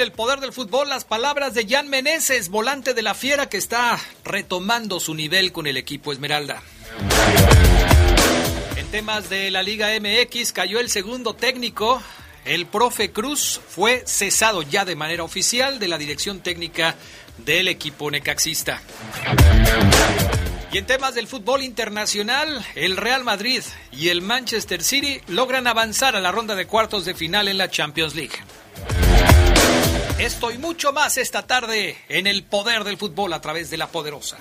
En el poder del fútbol las palabras de Jan Meneses, volante de la Fiera que está retomando su nivel con el equipo Esmeralda. En temas de la Liga MX cayó el segundo técnico. El profe Cruz fue cesado ya de manera oficial de la dirección técnica del equipo necaxista. Y en temas del fútbol internacional, el Real Madrid y el Manchester City logran avanzar a la ronda de cuartos de final en la Champions League. Esto y mucho más esta tarde en el poder del fútbol a través de la poderosa.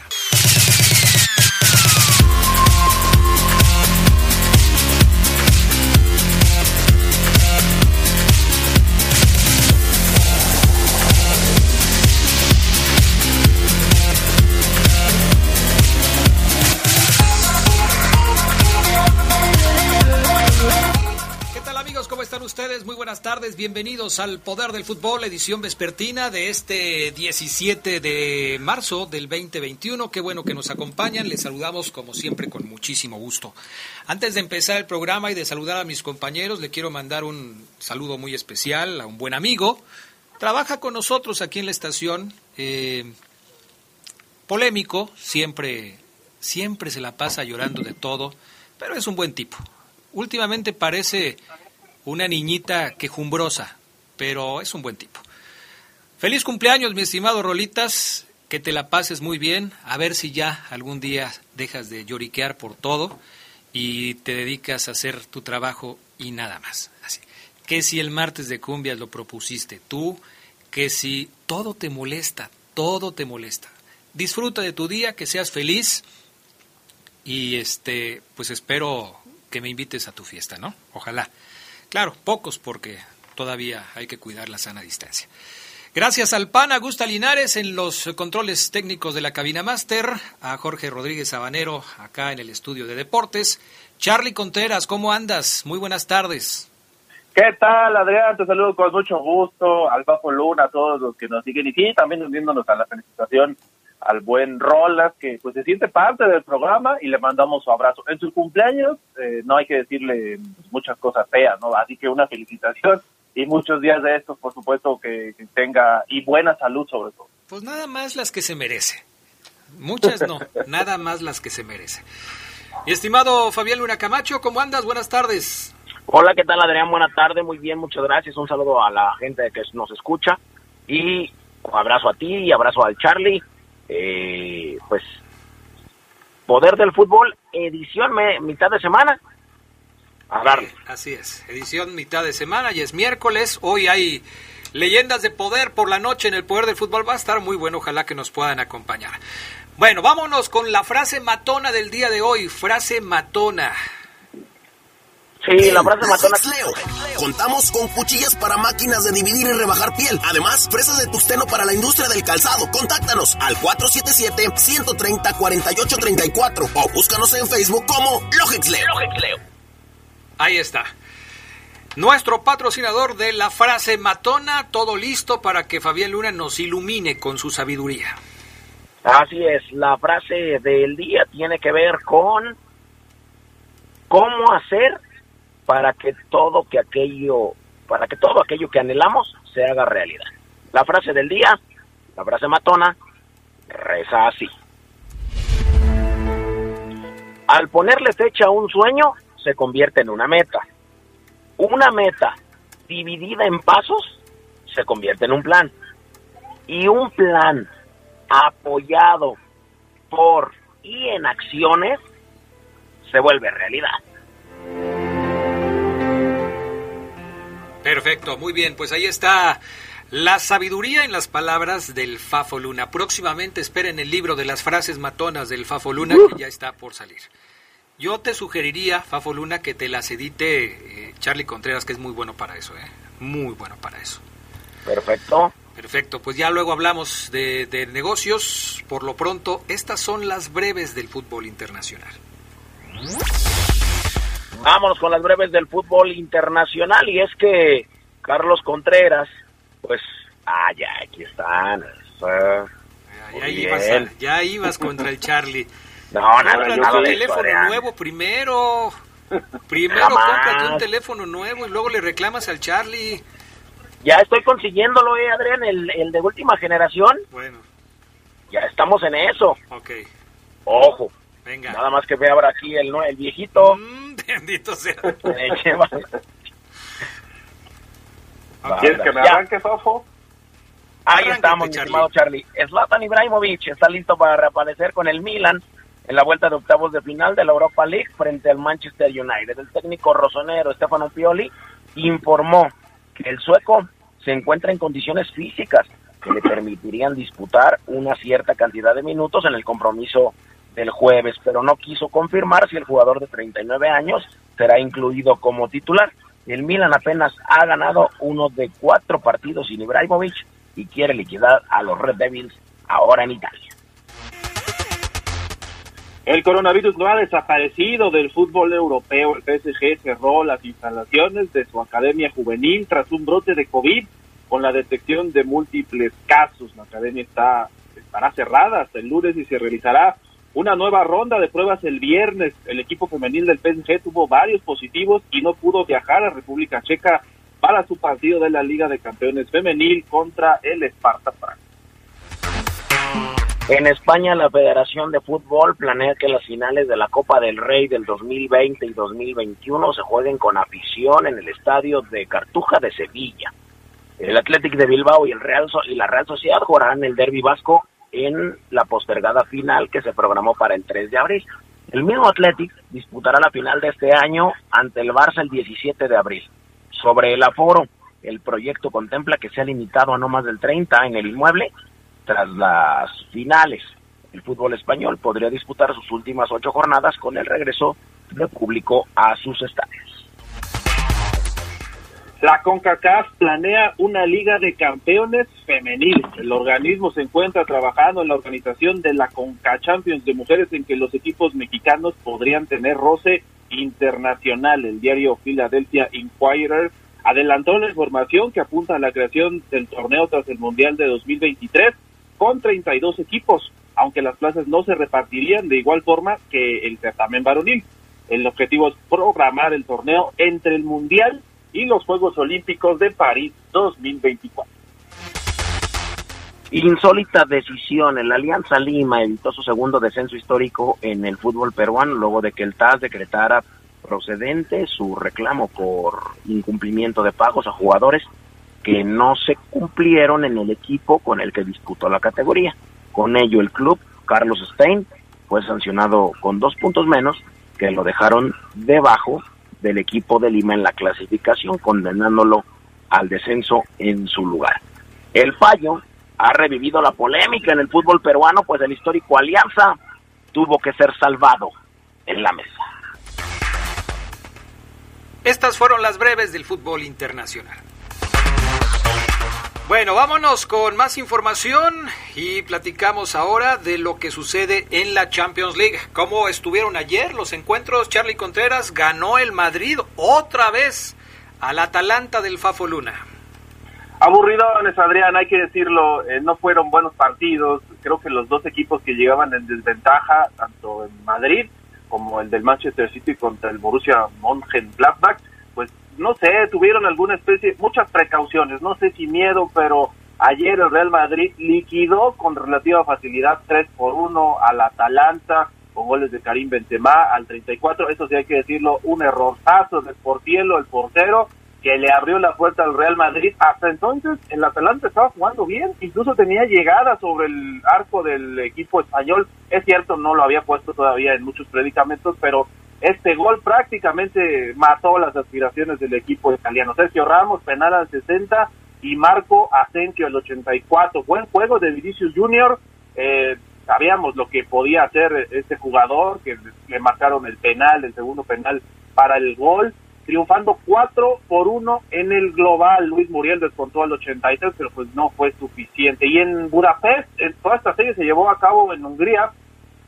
Ustedes? Muy buenas tardes. Bienvenidos al Poder del Fútbol, edición vespertina de este 17 de marzo del 2021. Qué bueno que nos acompañan. Les saludamos como siempre con muchísimo gusto. Antes de empezar el programa y de saludar a mis compañeros, le quiero mandar un saludo muy especial a un buen amigo. Trabaja con nosotros aquí en la estación. eh, polémico, siempre, siempre se la pasa llorando de todo, pero es un buen tipo. Últimamente parece una niñita quejumbrosa, pero es un buen tipo. Feliz cumpleaños, mi estimado Rolitas, que te la pases muy bien, a ver si ya algún día dejas de lloriquear por todo y te dedicas a hacer tu trabajo y nada más. Así. Que si el martes de cumbias lo propusiste tú, que si todo te molesta, todo te molesta. Disfruta de tu día, que seas feliz y este, pues espero que me invites a tu fiesta, ¿no? Ojalá. Claro, pocos porque todavía hay que cuidar la sana distancia. Gracias al PAN Augusta Linares en los controles técnicos de la cabina máster, a Jorge Rodríguez Sabanero acá en el estudio de deportes. Charlie Contreras, ¿cómo andas? Muy buenas tardes. ¿Qué tal, Adrián? Te saludo con mucho gusto, al Bajo Luna, a todos los que nos siguen y sí, también uniéndonos a la felicitación al buen Rolas, que pues se siente parte del programa y le mandamos su abrazo. En su cumpleaños eh, no hay que decirle muchas cosas feas, ¿no? Así que una felicitación y muchos días de estos, por supuesto, que, que tenga y buena salud sobre todo. Pues nada más las que se merece. Muchas no, nada más las que se merece. Mi estimado Fabián Luna Camacho, ¿cómo andas? Buenas tardes. Hola, ¿qué tal Adrián? Buena tarde, muy bien, muchas gracias. Un saludo a la gente que nos escucha y un abrazo a ti y abrazo al Charlie. Eh, pues, Poder del Fútbol, edición mitad de semana. A darle. Así es, edición mitad de semana y es miércoles. Hoy hay leyendas de poder por la noche en el poder del fútbol. Va a estar muy bueno, ojalá que nos puedan acompañar. Bueno, vámonos con la frase matona del día de hoy. Frase matona. Sí, la frase matona. Leo. Contamos con cuchillas para máquinas de dividir y rebajar piel. Además, fresas de tusteno para la industria del calzado. Contáctanos al 477-130-4834 o búscanos en Facebook como Logix Leo. Ahí está. Nuestro patrocinador de la frase matona, todo listo para que Fabián Luna nos ilumine con su sabiduría. Así es, la frase del día tiene que ver con cómo hacer para que todo que aquello, para que todo aquello que anhelamos se haga realidad. La frase del día, la frase matona, reza así. Al ponerle fecha a un sueño, se convierte en una meta. Una meta dividida en pasos se convierte en un plan. Y un plan apoyado por y en acciones se vuelve realidad. Perfecto, muy bien, pues ahí está la sabiduría en las palabras del Fafo Luna. Próximamente esperen el libro de las frases matonas del Fafo Luna que ya está por salir. Yo te sugeriría, Fafo Luna, que te las edite eh, Charlie Contreras, que es muy bueno para eso, ¿eh? Muy bueno para eso. Perfecto. Perfecto, pues ya luego hablamos de, de negocios. Por lo pronto, estas son las breves del fútbol internacional. Vámonos con las breves del fútbol internacional y es que Carlos Contreras, pues, ah, ya, aquí están. Ya, ya, ibas, ya ibas contra el Charlie. No, nada, cómprate un teléfono nuevo primero. Primero cómprate un teléfono nuevo y luego le reclamas al Charlie. Ya estoy consiguiéndolo, eh, Adrián, el, el de última generación. Bueno. Ya estamos en eso. Ok. Ojo. Venga. Nada más que ve ahora aquí el, el viejito. Mm, bendito sea. ¿Quieres que me arranque, Fafo? Ahí estamos, mi Charlie. estimado Charlie. Zlatan Ibrahimovic está listo para reaparecer con el Milan en la vuelta de octavos de final de la Europa League frente al Manchester United. El técnico rosonero Stefano Pioli informó que el sueco se encuentra en condiciones físicas que le permitirían disputar una cierta cantidad de minutos en el compromiso del jueves, pero no quiso confirmar si el jugador de 39 años será incluido como titular. El Milan apenas ha ganado uno de cuatro partidos sin Ibrahimovic y quiere liquidar a los Red Devils ahora en Italia. El coronavirus no ha desaparecido del fútbol europeo. El PSG cerró las instalaciones de su academia juvenil tras un brote de COVID con la detección de múltiples casos. La academia está estará cerrada hasta el lunes y se realizará una nueva ronda de pruebas el viernes. El equipo femenil del PSG tuvo varios positivos y no pudo viajar a República Checa para su partido de la Liga de Campeones Femenil contra el Sparta Praga. En España, la Federación de Fútbol planea que las finales de la Copa del Rey del 2020 y 2021 se jueguen con afición en el estadio de Cartuja de Sevilla. El Athletic de Bilbao y, el Real So- y la Real Sociedad jugarán el Derby Vasco en la postergada final que se programó para el 3 de abril. El mismo Athletic disputará la final de este año ante el Barça el 17 de abril. Sobre el aforo, el proyecto contempla que sea limitado a no más del 30 en el inmueble tras las finales. El fútbol español podría disputar sus últimas ocho jornadas con el regreso de público a sus estadios. La CONCACAF planea una liga de campeones femenil. El organismo se encuentra trabajando en la organización de la CONCA Champions de mujeres en que los equipos mexicanos podrían tener roce internacional. El diario Philadelphia Inquirer adelantó la información que apunta a la creación del torneo tras el Mundial de 2023 con 32 equipos, aunque las plazas no se repartirían de igual forma que el certamen varonil. El objetivo es programar el torneo entre el Mundial y los Juegos Olímpicos de París 2024. Insólita decisión. El Alianza Lima evitó su segundo descenso histórico en el fútbol peruano luego de que el TAS decretara procedente su reclamo por incumplimiento de pagos a jugadores que no se cumplieron en el equipo con el que disputó la categoría. Con ello, el club, Carlos Stein, fue sancionado con dos puntos menos que lo dejaron debajo del equipo de Lima en la clasificación, condenándolo al descenso en su lugar. El fallo ha revivido la polémica en el fútbol peruano, pues el histórico Alianza tuvo que ser salvado en la mesa. Estas fueron las breves del fútbol internacional. Bueno, vámonos con más información y platicamos ahora de lo que sucede en la Champions League. ¿Cómo estuvieron ayer los encuentros? Charlie Contreras ganó el Madrid otra vez al Atalanta del Fafo Luna. Aburridones, Adrián, hay que decirlo, eh, no fueron buenos partidos. Creo que los dos equipos que llegaban en desventaja, tanto en Madrid como el del Manchester City contra el Borussia Mönchengladbach, pues no sé, tuvieron alguna especie, muchas precauciones, no sé si miedo, pero ayer el Real Madrid liquidó con relativa facilidad 3 por 1 al Atalanta con goles de Karim Benzema al 34, eso sí hay que decirlo, un errorzazo de Portielo, el portero, que le abrió la puerta al Real Madrid. Hasta entonces el Atalanta estaba jugando bien, incluso tenía llegada sobre el arco del equipo español. Es cierto, no lo había puesto todavía en muchos predicamentos, pero este gol prácticamente mató las aspiraciones del equipo italiano. Sergio Ramos, penal al 60 y Marco Asensio al 84. Buen juego de Vinicius Junior. Eh, sabíamos lo que podía hacer este jugador, que le marcaron el penal, el segundo penal para el gol triunfando 4 por 1 en el global. Luis Muriel descontó al 83, pero pues no fue suficiente. Y en Budapest, en toda esta serie se llevó a cabo en Hungría.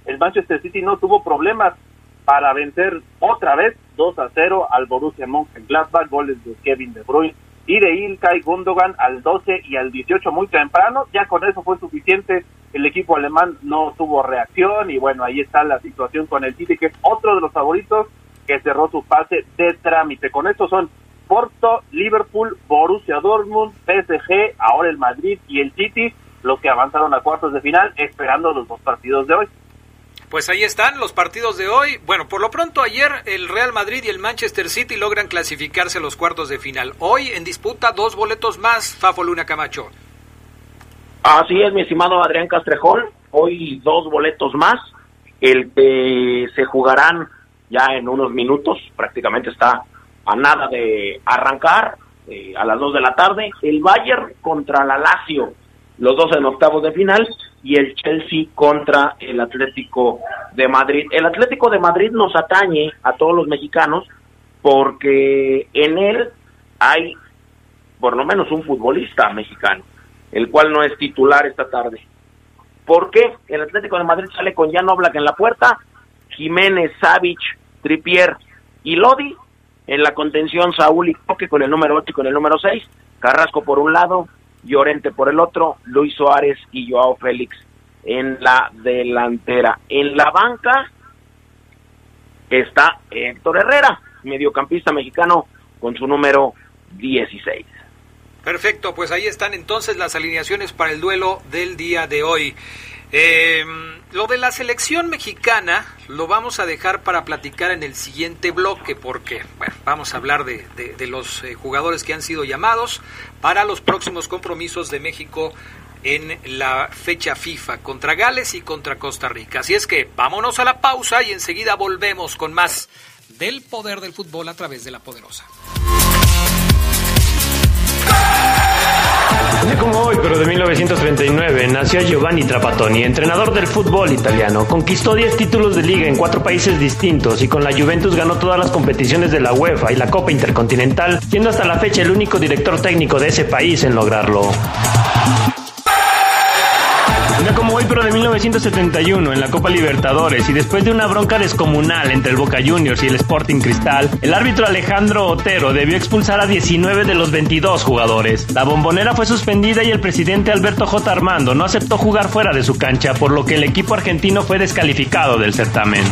El Manchester City no tuvo problemas para vencer otra vez 2 a 0 al Borussia Mönchengladbach, goles de Kevin De Bruyne y de Ilkay Gundogan al 12 y al 18 muy temprano. Ya con eso fue suficiente. El equipo alemán no tuvo reacción y bueno, ahí está la situación con el City, que es otro de los favoritos que cerró su fase de trámite. Con esto son Porto, Liverpool, Borussia Dortmund, PSG, ahora el Madrid y el City, los que avanzaron a cuartos de final, esperando los dos partidos de hoy. Pues ahí están los partidos de hoy. Bueno, por lo pronto ayer el Real Madrid y el Manchester City logran clasificarse a los cuartos de final. Hoy en disputa dos boletos más, Fafo Luna Camacho. Así es, mi estimado Adrián Castrejón. Hoy dos boletos más. El que se jugarán ya en unos minutos, prácticamente está a nada de arrancar eh, a las 2 de la tarde. El Bayern contra la Lazio, los dos en octavos de final, y el Chelsea contra el Atlético de Madrid. El Atlético de Madrid nos atañe a todos los mexicanos porque en él hay por lo menos un futbolista mexicano, el cual no es titular esta tarde. ¿Por qué? El Atlético de Madrid sale con Jan Oblak en la puerta, Jiménez, Savic, Tripier y Lodi. En la contención, Saúl y Coque con el número 8 y con el número 6. Carrasco por un lado, Llorente por el otro, Luis Suárez y Joao Félix en la delantera. En la banca está Héctor Herrera, mediocampista mexicano con su número 16. Perfecto, pues ahí están entonces las alineaciones para el duelo del día de hoy. Eh, lo de la selección mexicana lo vamos a dejar para platicar en el siguiente bloque porque vamos a hablar de, los eh, jugadores que han sido llamados para los próximos compromisos de México en la fecha FIFA contra Gales y contra Costa Rica. Así es que vámonos a la pausa y enseguida volvemos con más del poder del fútbol a través de la poderosa. Un como hoy, pero de 1939, nació Giovanni Trapattoni, entrenador del fútbol italiano. Conquistó 10 títulos de liga en cuatro países distintos y con la Juventus ganó todas las competiciones de la UEFA y la Copa Intercontinental, siendo hasta la fecha el único director técnico de ese país en lograrlo de 1971 en la Copa Libertadores y después de una bronca descomunal entre el Boca Juniors y el Sporting Cristal, el árbitro Alejandro Otero debió expulsar a 19 de los 22 jugadores. La bombonera fue suspendida y el presidente Alberto J. Armando no aceptó jugar fuera de su cancha, por lo que el equipo argentino fue descalificado del certamen.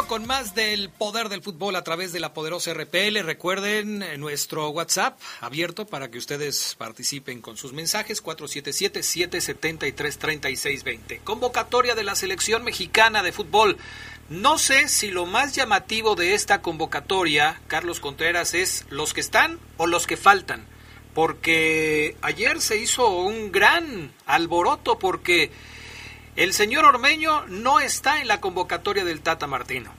Con más del poder del fútbol a través de la poderosa RPL. Recuerden eh, nuestro WhatsApp abierto para que ustedes participen con sus mensajes 477-773-3620. Convocatoria de la selección mexicana de fútbol. No sé si lo más llamativo de esta convocatoria, Carlos Contreras, es los que están o los que faltan. Porque ayer se hizo un gran alboroto porque el señor Ormeño no está en la convocatoria del Tata Martino.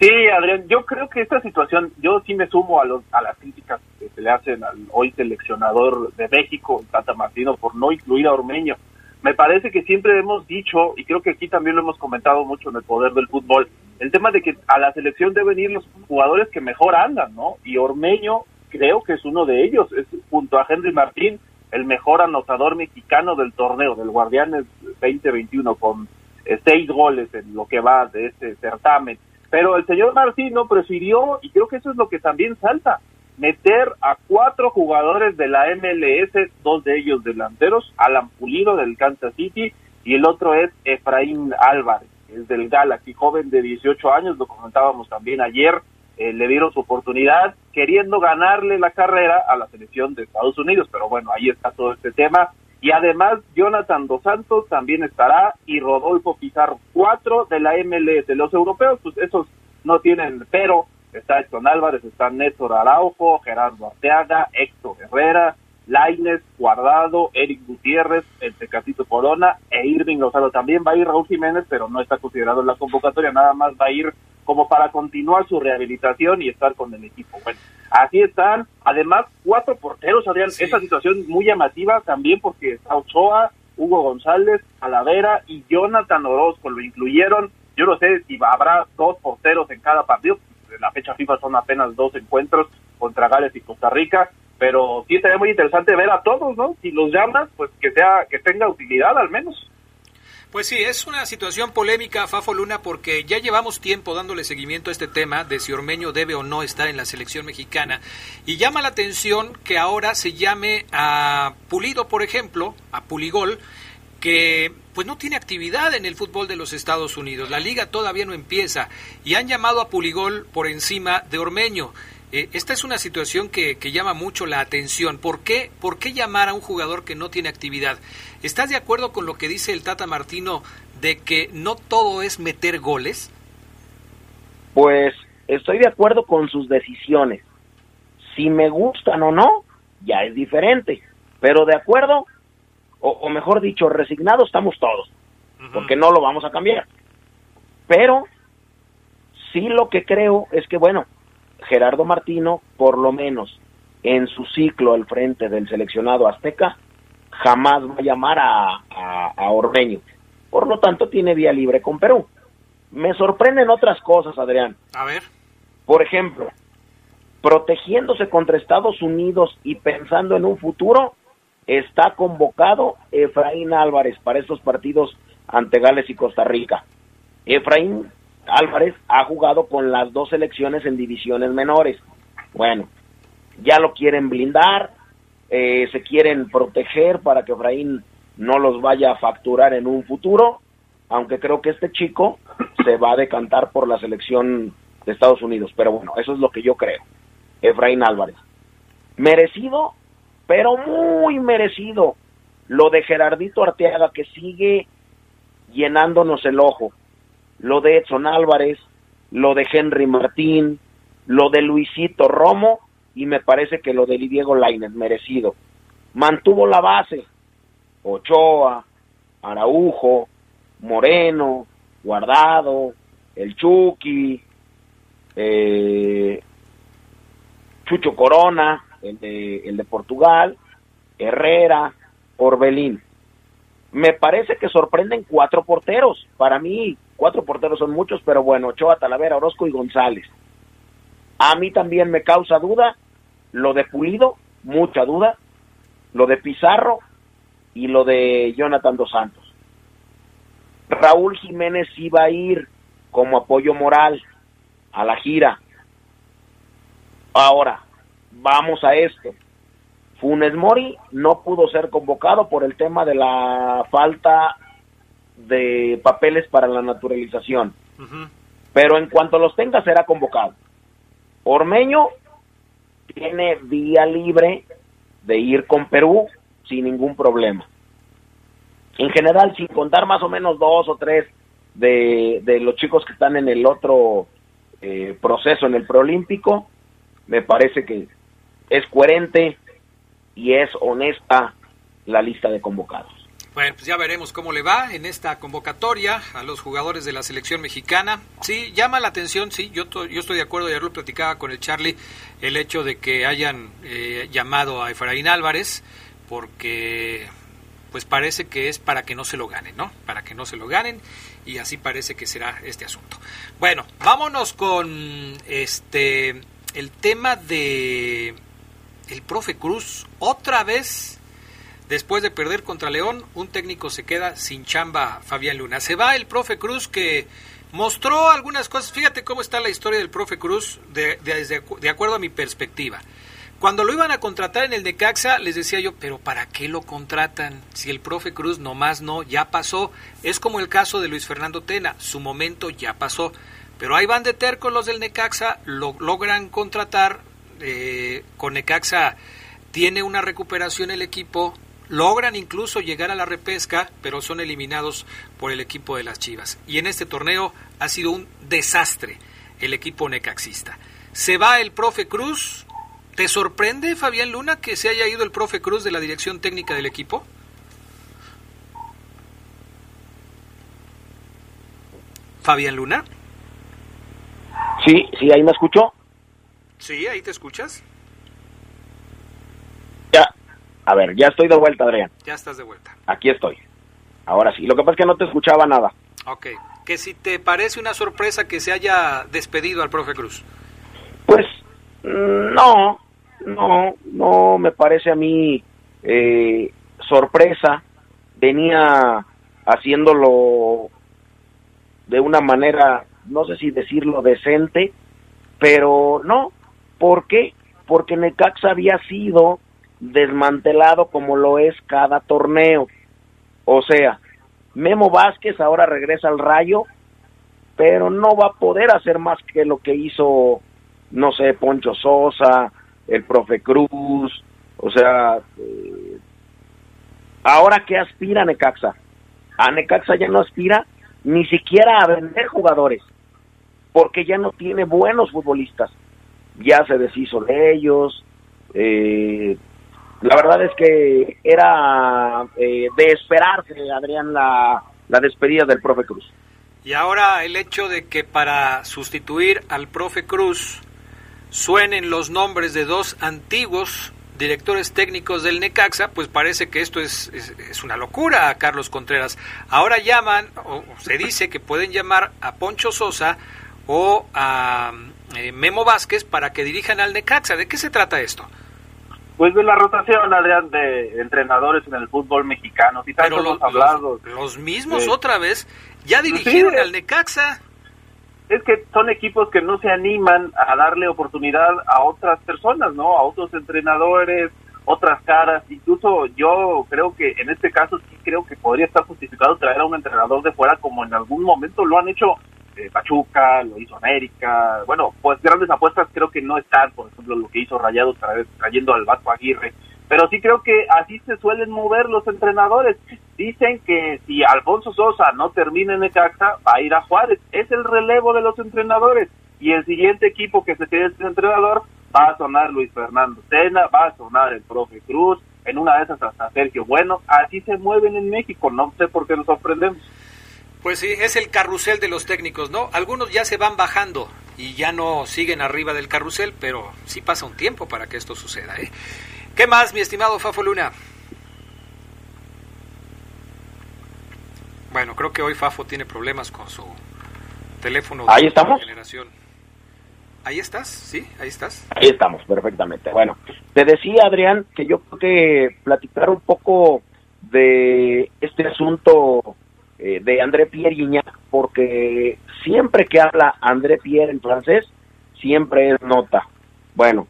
Sí, Adrián, yo creo que esta situación, yo sí me sumo a, los, a las críticas que se le hacen al hoy seleccionador de México, Tata Martino, por no incluir a Ormeño. Me parece que siempre hemos dicho, y creo que aquí también lo hemos comentado mucho en el poder del fútbol, el tema de que a la selección deben ir los jugadores que mejor andan, ¿no? Y Ormeño creo que es uno de ellos, es junto a Henry Martín el mejor anotador mexicano del torneo, del Guardianes 2021, con eh, seis goles en lo que va de este certamen. Pero el señor Martino prefirió, y creo que eso es lo que también salta, meter a cuatro jugadores de la MLS, dos de ellos delanteros, Alan Pulido del Kansas City y el otro es Efraín Álvarez, es del Galaxy, joven de 18 años, lo comentábamos también ayer, eh, le dieron su oportunidad queriendo ganarle la carrera a la selección de Estados Unidos, pero bueno, ahí está todo este tema. Y además, Jonathan Dos Santos también estará y Rodolfo Pizarro, cuatro de la MLS. Los europeos, pues esos no tienen pero. Está Héctor Álvarez, está Néstor Araujo, Gerardo Arteaga, Héctor Herrera, Laines, Guardado, Eric Gutiérrez, el Tecatito Corona e Irving Lozano. También va a ir Raúl Jiménez, pero no está considerado en la convocatoria, nada más va a ir como para continuar su rehabilitación y estar con el equipo. Bueno, así están. Además, cuatro porteros, Adrián. Esta situación muy llamativa también porque está Ochoa, Hugo González, Alavera y Jonathan Orozco. Lo incluyeron. Yo no sé si habrá dos porteros en cada partido. En la fecha FIFA son apenas dos encuentros contra Gales y Costa Rica pero sí sería muy interesante ver a todos, ¿no? Si los llamas, pues que sea que tenga utilidad al menos. Pues sí, es una situación polémica, Fafo Luna, porque ya llevamos tiempo dándole seguimiento a este tema de si Ormeño debe o no estar en la selección mexicana. Y llama la atención que ahora se llame a Pulido, por ejemplo, a Puligol, que pues no tiene actividad en el fútbol de los Estados Unidos. La liga todavía no empieza y han llamado a Puligol por encima de Ormeño. Eh, esta es una situación que, llama mucho la atención. ¿Por qué, ¿Por qué llamar a un jugador que no tiene actividad? ¿Estás de acuerdo con lo que dice el Tata Martino de que no todo es meter goles? Pues estoy de acuerdo con sus decisiones. Si me gustan o no, ya es diferente. Pero de acuerdo, o, mejor dicho, resignados estamos todos, porque no lo vamos a cambiar. Pero sí lo que creo es que, bueno, Gerardo Martino, por lo menos en su ciclo al frente del seleccionado azteca, jamás va a llamar a, a, Ormeño. Por lo tanto, tiene vía libre con Perú. Me sorprenden otras cosas, Adrián. A ver. Por ejemplo, protegiéndose contra Estados Unidos y pensando en un futuro, está convocado Efraín Álvarez para estos partidos ante Gales y Costa Rica. Efraín Álvarez ha jugado con las dos selecciones en divisiones menores. Bueno, ya lo quieren blindar, eh, se quieren proteger para que Efraín no los vaya a facturar en un futuro, aunque creo que este chico se va a decantar por la selección de Estados Unidos. Pero bueno, eso es lo que yo creo. Efraín Álvarez. Merecido, pero muy merecido. Lo de Gerardito Arteaga que sigue llenándonos el ojo lo de Edson Álvarez, lo de Henry Martín, lo de Luisito Romo y me parece que lo de Diego Lainez, merecido. Mantuvo la base. Ochoa, Araujo, Moreno, Guardado, el Chucky, eh, Chucho Corona, el de, el de Portugal, Herrera, Orbelín. Me parece que sorprenden cuatro porteros. Para mí, Cuatro porteros son muchos, pero bueno, Ochoa, Talavera, Orozco y González. A mí también me causa duda lo de Pulido, mucha duda, lo de Pizarro y lo de Jonathan Dos Santos. Raúl Jiménez iba a ir como apoyo moral a la gira. Ahora, vamos a esto. Funes Mori no pudo ser convocado por el tema de la falta de papeles para la naturalización. Pero en cuanto los tenga será convocado. Ormeño tiene vía libre de ir con Perú sin ningún problema. En general, sin contar más o menos dos o tres de, de los chicos que están en el otro eh, proceso, en el preolímpico, me parece que es coherente y es honesta la lista de convocados. Bueno, pues ya veremos cómo le va en esta convocatoria a los jugadores de la selección mexicana. Sí, llama la atención, sí, yo, yo estoy de acuerdo, ya lo platicaba con el Charlie, el hecho de que hayan eh, llamado a Efraín Álvarez, porque pues parece que es para que no se lo ganen, ¿no? Para que no se lo ganen y así parece que será este asunto. Bueno, vámonos con este el tema de el profe Cruz otra vez Después de perder contra León, un técnico se queda sin chamba Fabián Luna. Se va el profe Cruz que mostró algunas cosas. Fíjate cómo está la historia del profe Cruz de, de, acuerdo a mi perspectiva. Cuando lo iban a contratar en el Necaxa, les decía yo, pero ¿para qué lo contratan? Si el profe Cruz nomás no, ya pasó. Es como el caso de Luis Fernando Tena, su momento ya pasó. Pero ahí van de terco los del Necaxa, lo logran contratar. Eh, con Necaxa tiene una recuperación el equipo, logran incluso llegar a la repesca, pero son eliminados por el equipo de las Chivas. Y en este torneo ha sido un desastre el equipo necaxista. Se va el profe Cruz, ¿Te sorprende, Fabián Luna, que se haya ido el profe Cruz de la dirección técnica del equipo? Fabián Luna. Sí, sí, ahí me escuchó. Sí, ahí te escuchas. Ya, a ver, ya estoy de vuelta, Adrián. Ya estás de vuelta. Aquí estoy. Ahora sí, lo que pasa es que no te escuchaba nada. Ok, que si te parece una sorpresa que se haya despedido al profe Cruz. Pues mm, no, no, no me parece a mí eh, sorpresa. Venía haciéndolo de una manera, no sé si decirlo decente, pero no. ¿Por qué? Porque Necaxa había sido desmantelado como lo es cada torneo. O sea, Memo Vázquez ahora regresa al Rayo, pero no va a poder hacer más que lo que hizo, no sé, Poncho Sosa, el profe Cruz, o sea, eh, ahora qué aspira Necaxa? A Necaxa ya no aspira ni siquiera a vender jugadores, porque ya no tiene buenos futbolistas. Ya se deshizo de ellos. Eh, la verdad es que era eh, de esperarse, Adrián, la, la despedida del profe Cruz. Y ahora el hecho de que para sustituir al profe Cruz suenen los nombres de dos antiguos directores técnicos del Necaxa, pues parece que esto es, es, una locura, Carlos Contreras. Ahora llaman, o se dice que pueden llamar a Poncho Sosa o a eh, Memo Vázquez para que dirijan al Necaxa. ¿De qué se trata esto? Pues de la rotación, Adrián, de entrenadores en el fútbol mexicano. Si tanto hemos hablado. Los, los mismos de, otra vez ya dirigieron sí, al Necaxa. Es que son equipos que no se animan a darle oportunidad a otras personas, ¿no? A otros entrenadores, otras caras. Incluso yo creo que en este caso sí creo que podría estar justificado traer a un entrenador de fuera como en algún momento lo han hecho eh, Pachuca, lo hizo América. Bueno, pues grandes apuestas creo que no están, por ejemplo, lo que hizo Rayados trayendo al Vasco Aguirre. Pero sí creo que así se suelen mover los entrenadores. Dicen que si Alfonso Sosa no termina en Necaxa, va a ir a Juárez. Es el relevo de los entrenadores. Y el siguiente equipo que se quede este entrenador va a sonar Luis Fernando Tena, va a sonar el profe Cruz, en una de esas hasta Sergio Bueno. Así se mueven en México. No sé por qué nos sorprendemos. Pues sí, es el carrusel de los técnicos, ¿no? Algunos ya se van bajando y ya no siguen arriba del carrusel, pero sí pasa un tiempo para que esto suceda, ¿eh? ¿Qué más, mi estimado Fafo Luna? Bueno, creo que hoy Fafo tiene problemas con su teléfono de ahí estamos. generación. Ahí estás, sí, ahí estás. Ahí estamos, perfectamente. Bueno, te decía, Adrián, que yo creo que platicar un poco de este asunto eh, de André Pierre Guignac, porque siempre que habla André Pierre en francés, siempre es nota. Bueno,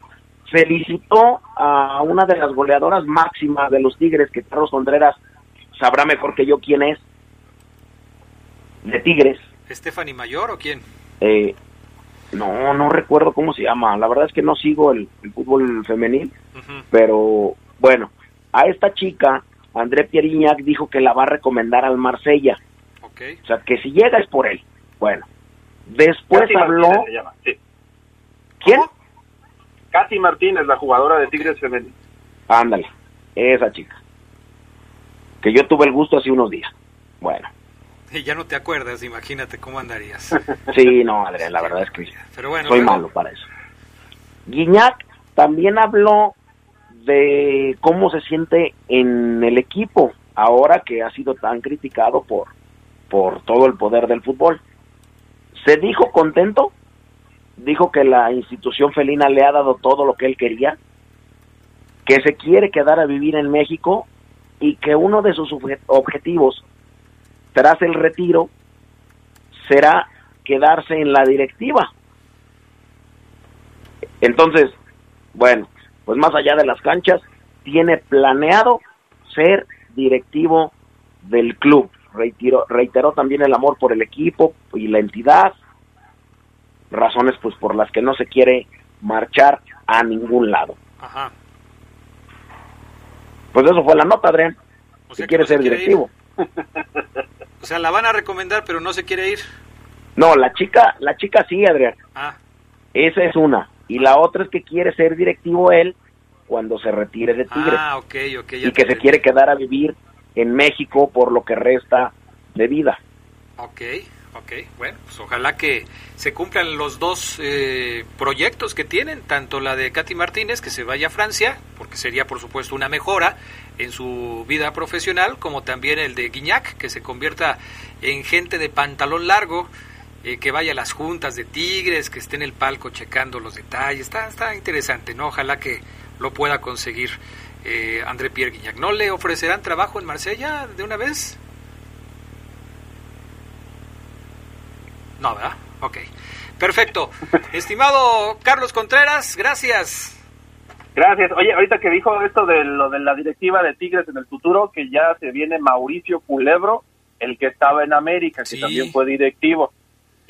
felicitó a una de las goleadoras máximas de los Tigres, que Carlos Contreras sabrá mejor que yo quién es, de Tigres. ¿Stephanie Mayor o quién? Eh, no, no recuerdo cómo se llama. La verdad es que no sigo el, el fútbol femenil, uh -huh. pero bueno, a esta chica, André Pierignac dijo que la va a recomendar al Marsella. Okay. O sea, que si llega es por él. Bueno, después habló... Martínez se llama, sí. ¿Quién? Katy Martínez, la jugadora de Tigres femenil. Ándale, esa chica. Que yo tuve el gusto hace unos días. Bueno. Y ya no te acuerdas, imagínate cómo andarías. Sí, no, Adrián, la verdad es que Pero bueno, soy malo para eso. Guiñac también habló de cómo se siente en el equipo ahora que ha sido tan criticado por, por todo el poder del fútbol. Se dijo contento, dijo que la institución felina le ha dado todo lo que él quería, que se quiere quedar a vivir en México y que uno de sus obje- objetivos tras el retiro será quedarse en la directiva. Entonces, bueno, pues más allá de las canchas, tiene planeado ser directivo del club. Reiteró, reiteró también el amor por el equipo y la entidad, razones pues por las que no se quiere marchar a ningún lado. Ajá. Pues eso fue la nota, Adrián. O Si sea que quiere no se ser quiere directivo. O sea, la van a recomendar, pero no se quiere ir. No, la chica, la chica sí, Adrián. Ah, Esa es una. Y la otra es que quiere ser directivo él cuando se retire de Tigres. Ah, ok, ok. y que se quiere quedar a vivir en México por lo que resta de vida. Ok, ok. Bueno, pues ojalá que se cumplan los dos eh, proyectos que tienen, tanto la de Katy Martínez, que se vaya a Francia, porque sería por supuesto una mejora en su vida profesional, como también el de Guiñac, que se convierta en gente de pantalón largo, eh, que vaya a las juntas de Tigres, que esté en el palco checando los detalles. Está, está interesante, ¿no? Ojalá que lo pueda conseguir eh, André Pierre Guignac. ¿No le ofrecerán trabajo en Marsella de una vez? No, ¿verdad? Ok. Perfecto. Estimado Carlos Contreras, gracias. Gracias. Oye, ahorita que dijo esto de lo de la directiva de Tigres en el futuro, que ya se viene Mauricio Culebro, el que estaba en América, que también fue directivo.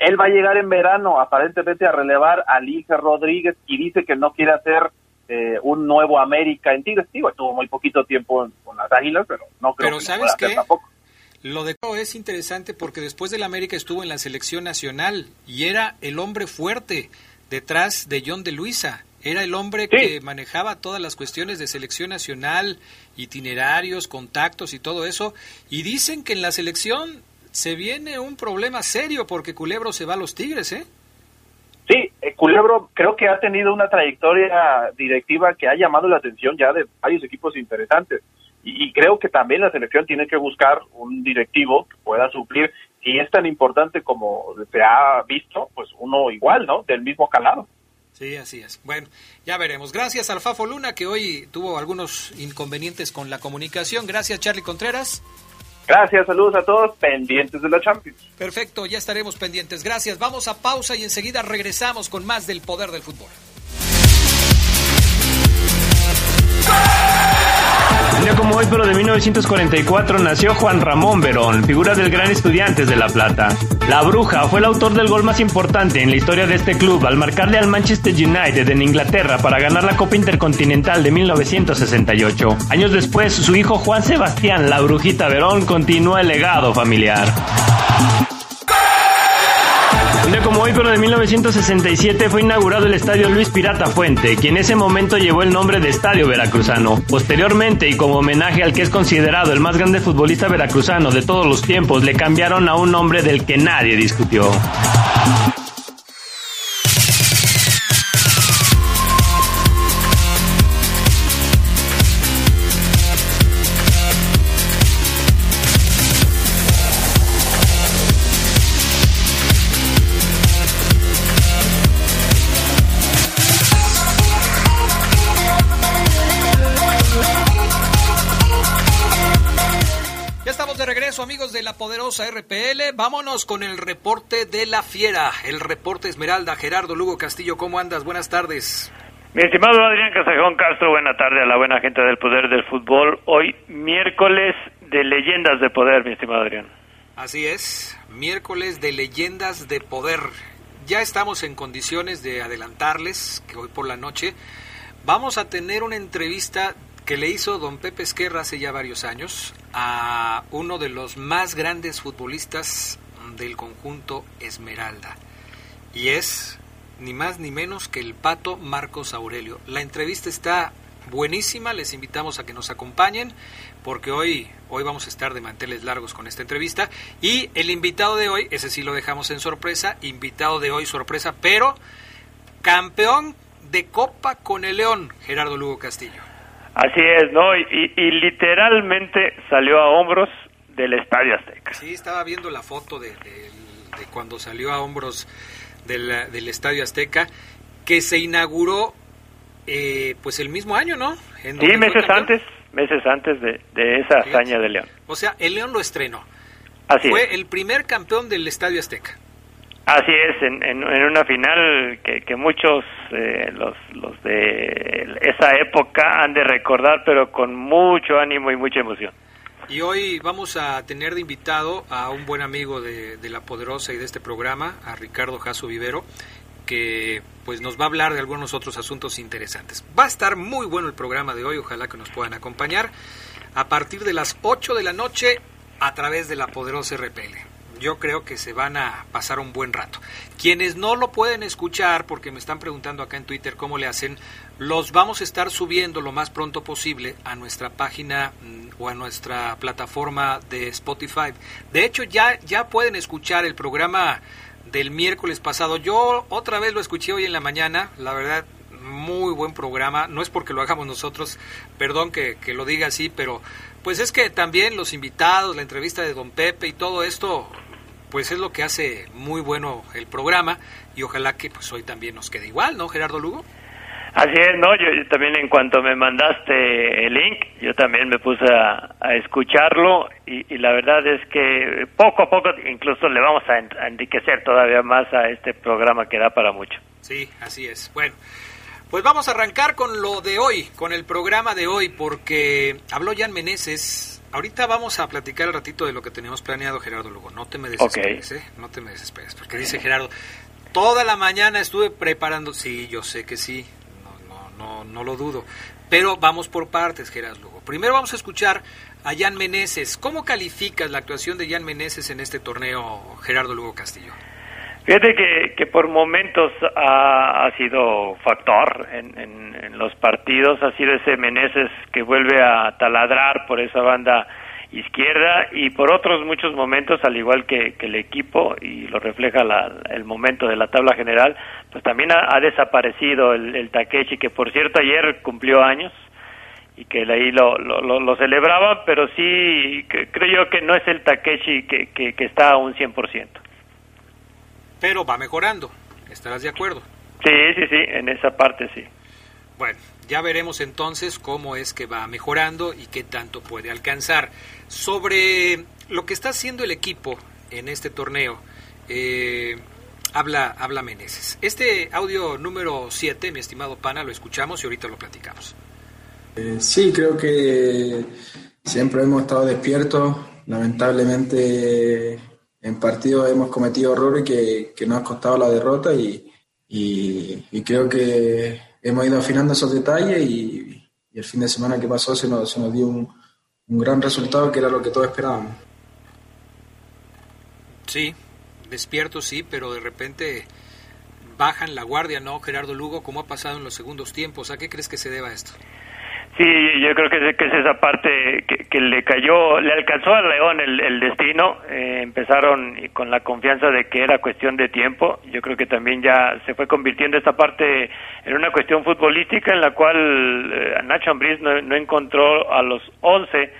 Él va a llegar en verano, aparentemente, a relevar a Lige Rodríguez y dice que no quiere hacer eh, un nuevo América en Tigres. Digo, estuvo muy poquito tiempo con las Águilas, pero no creo que ¿sabes qué? tampoco. Lo de es interesante porque después del América estuvo en la selección nacional y era el hombre fuerte detrás de John de Luisa. Era el hombre que manejaba todas las cuestiones de selección nacional, itinerarios, contactos y todo eso. Y dicen que en la selección se viene un problema serio porque Culebro se va a los Tigres, ¿eh? Sí, eh, Culebro creo que ha tenido una trayectoria directiva que ha llamado la atención ya de varios equipos interesantes. Y, creo que también la selección tiene que buscar un directivo que pueda suplir, si es tan importante como se ha visto, pues uno igual, ¿no? Del mismo calado. Sí, así es. Bueno, ya veremos. Gracias al Fafo Luna, que hoy tuvo algunos inconvenientes con la comunicación. Gracias, Charlie Contreras. Gracias, saludos a todos, pendientes de la Champions. Perfecto, ya estaremos pendientes. Gracias. Vamos a pausa y enseguida regresamos con más del poder del fútbol. Un día como hoy, pero de 1944, nació Juan Ramón Verón, figura del gran Estudiantes de La Plata. La Bruja fue el autor del gol más importante en la historia de este club al marcarle al Manchester United en Inglaterra para ganar la Copa Intercontinental de 1968. Años después, su hijo Juan Sebastián, la Brujita Verón, continúa el legado familiar. Un como hoy, pero de 1967, fue inaugurado el Estadio Luis Pirata Fuente, que en ese momento llevó el nombre de Estadio Veracruzano. Posteriormente, y como homenaje al que es considerado el más grande futbolista veracruzano de todos los tiempos, le cambiaron a un nombre del que nadie discutió. Poderosa RPL. Vámonos con el reporte de la fiera, el reporte Esmeralda. Gerardo Lugo Castillo, ¿cómo andas? Buenas tardes. Mi estimado Adrián Casajón Castro, buena tarde a la buena gente del poder del fútbol. Hoy miércoles de leyendas de poder, mi estimado Adrián. Así es, miércoles de leyendas de poder. Ya estamos en condiciones de adelantarles que hoy por la noche vamos a tener una entrevista que le hizo don Pepe Esquerra hace ya varios años a uno de los más grandes futbolistas del conjunto Esmeralda. Y es ni más ni menos que el pato Marcos Aurelio. La entrevista está buenísima, les invitamos a que nos acompañen porque hoy, hoy vamos a estar de manteles largos con esta entrevista. Y el invitado de hoy, ese sí lo dejamos en sorpresa, invitado de hoy sorpresa, pero campeón de Copa con el León, Gerardo Lugo Castillo. Así es, ¿no? Y, literalmente salió a hombros del Estadio Azteca. Sí, estaba viendo la foto de, cuando salió a hombros del, Estadio Azteca, que se inauguró eh, pues el mismo año, ¿no? sí, meses antes, meses antes de, esa hazaña de León. O sea, el León lo estrenó. Así Fue el primer campeón del Estadio Azteca. Así es, en, en, una final que, muchos, eh, los, los de esa época, han de recordar, pero con mucho ánimo y mucha emoción. Y hoy vamos a tener de invitado a un buen amigo de, de La Poderosa y de este programa, a Ricardo Jasso Vivero, que pues nos va a hablar de algunos otros asuntos interesantes. Va a estar muy bueno el programa de hoy, ojalá que nos puedan acompañar a partir de las 8 de la noche a través de La Poderosa RPL yo creo que se van a pasar un buen rato. Quienes no lo pueden escuchar, porque me están preguntando acá en Twitter cómo le hacen, los vamos a estar subiendo lo más pronto posible a nuestra página mm, o a nuestra plataforma de Spotify. De hecho, ya, ya pueden escuchar el programa del miércoles pasado. Yo otra vez lo escuché hoy en la mañana, la verdad, muy buen programa. No es porque lo hagamos nosotros, perdón que, que lo diga así, pero pues es que también los invitados, la entrevista de Don Pepe y todo esto, pues es lo que hace muy bueno el programa y ojalá que pues hoy también nos quede igual, ¿no, Gerardo Lugo? Así es, no, yo, también en cuanto me mandaste el link, yo también me puse a, escucharlo y, la verdad es que poco a poco incluso le vamos a, enriquecer todavía más a este programa que da para mucho. Sí, así es. Bueno, pues vamos a arrancar con lo de hoy, con el programa de hoy, porque habló Jan Meneses. Ahorita vamos a platicar un ratito de lo que teníamos planeado, Gerardo Lugo. No te me desesperes, ¿eh? No te me desesperes, porque dice Gerardo, toda la mañana estuve preparando. Sí, yo sé que sí, no, no, no, no lo dudo. Pero vamos por partes, Gerardo Lugo. Primero vamos a escuchar a Jan Meneses. ¿Cómo calificas la actuación de Jan Meneses en este torneo, Gerardo Lugo Castillo? Fíjate que, que por momentos ha, ha sido factor en, en, los partidos, ha sido ese Meneses que vuelve a taladrar por esa banda izquierda y por otros muchos momentos, al igual que, que el equipo, y lo refleja la, el momento de la tabla general, pues también ha, desaparecido el, el, Takeshi, que por cierto ayer cumplió años y que ahí lo, lo, lo, celebraba, pero sí creo yo que no es el Takeshi que, que, que está a un 100% pero va mejorando. ¿Estarás de acuerdo? Sí, sí, sí, en esa parte sí. Bueno, ya veremos entonces cómo es que va mejorando y qué tanto puede alcanzar. Sobre lo que está haciendo el equipo en este torneo, eh, habla, habla Meneses. Este audio número 7, mi estimado Pana, lo escuchamos y ahorita lo platicamos. Eh, sí, creo que siempre hemos estado despiertos. Lamentablemente en partidos hemos cometido errores que, nos ha costado la derrota y, y, creo que hemos ido afinando esos detalles y, el fin de semana que pasó se nos, se nos dio un, un, gran resultado que era lo que todos esperábamos. Sí, despierto sí, pero de repente bajan la guardia, ¿no, Gerardo Lugo? como ha pasado en los segundos tiempos? ¿A qué crees que se deba esto? Sí, yo creo que, es esa parte que, le cayó, le alcanzó al León el, destino. Eh, empezaron con la confianza de que era cuestión de tiempo. Yo creo que también ya se fue convirtiendo esta parte en una cuestión futbolística en la cual eh, Nacho Ambriz no, encontró a los 11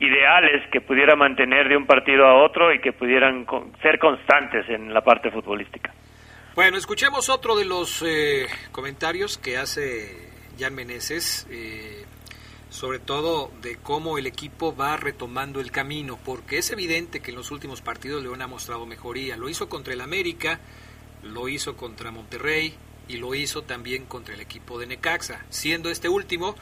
ideales que pudiera mantener de un partido a otro y que pudieran ser constantes en la parte futbolística. Bueno, escuchemos otro de los eh, comentarios que hace Jan Meneses sobre todo de cómo el equipo va retomando el camino, porque es evidente que en los últimos partidos León ha mostrado mejoría. Lo hizo contra el América, lo hizo contra Monterrey y lo hizo también contra el equipo de Necaxa, siendo este último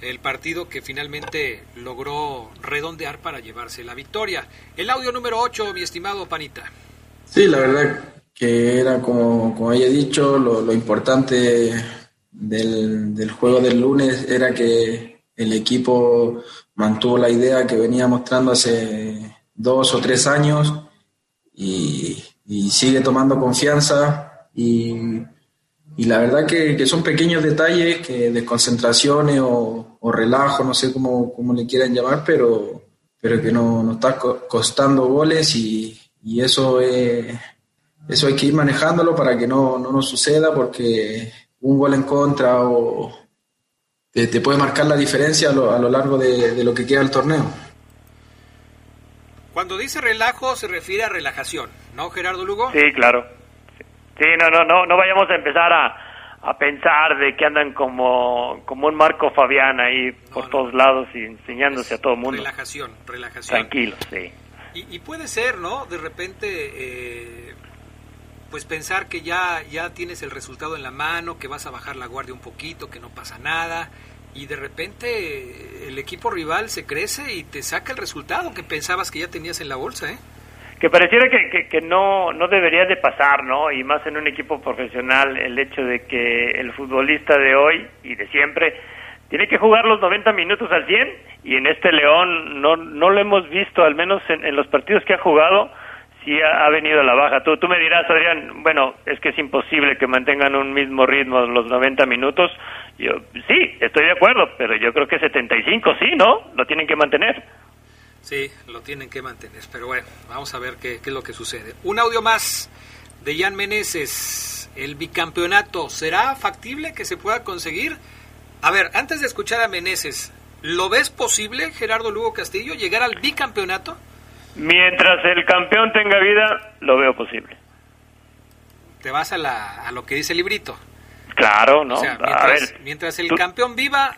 el partido que finalmente logró redondear para llevarse la victoria. El audio número 8, mi estimado Panita. Sí, la verdad que era como, como había dicho, lo, importante del, del juego del lunes era que el equipo mantuvo la idea que venía mostrando hace dos o tres años y, sigue tomando confianza y, la verdad que, son pequeños detalles que desconcentraciones o, o relajo, no sé cómo, le quieran llamar, pero, pero que nos no está costando goles y, eso, eso hay que ir manejándolo para que no, no nos suceda porque un gol en contra o, te, puede marcar la diferencia a lo, a lo largo de, lo que queda el torneo. Cuando dice relajo se refiere a relajación, ¿no, Gerardo Lugo? Sí, claro. Sí, no, no, no, no vayamos a empezar a, a pensar de que andan como, como un Marco Fabián ahí por todos lados y enseñándose a todo el mundo. Relajación, relajación. Tranquilo, sí. Y, y puede ser, ¿no? De repente, eh, pues pensar que ya, ya tienes el resultado en la mano, que vas a bajar la guardia un poquito, que no pasa nada, y de repente el equipo rival se crece y te saca el resultado que pensabas que ya tenías en la bolsa, ¿eh? Que pareciera que, que, no, no debería de pasar, ¿no? Y más en un equipo profesional, el hecho de que el futbolista de hoy y de siempre tiene que jugar los 90 minutos al 100 y en este León no, no lo hemos visto, al menos en los partidos que ha jugado, sí ha, venido a la baja. Tú, tú me dirás, Adrián, bueno, es que es imposible que mantengan un mismo ritmo los 90 minutos. Yo sí, estoy de acuerdo, pero yo creo que 75 sí, ¿no? Lo tienen que mantener. Sí, lo tienen que mantener, pero bueno, vamos a ver qué, qué es lo que sucede. Un audio más de Jan Meneses, el bicampeonato, ¿será factible que se pueda conseguir? A ver, antes de escuchar a Meneses, ¿lo ves posible, Gerardo Lugo Castillo, llegar al bicampeonato? Mientras el campeón tenga vida, lo veo posible. Te vas a, la, a lo que dice el librito. Claro, ¿no? mientras, el campeón viva,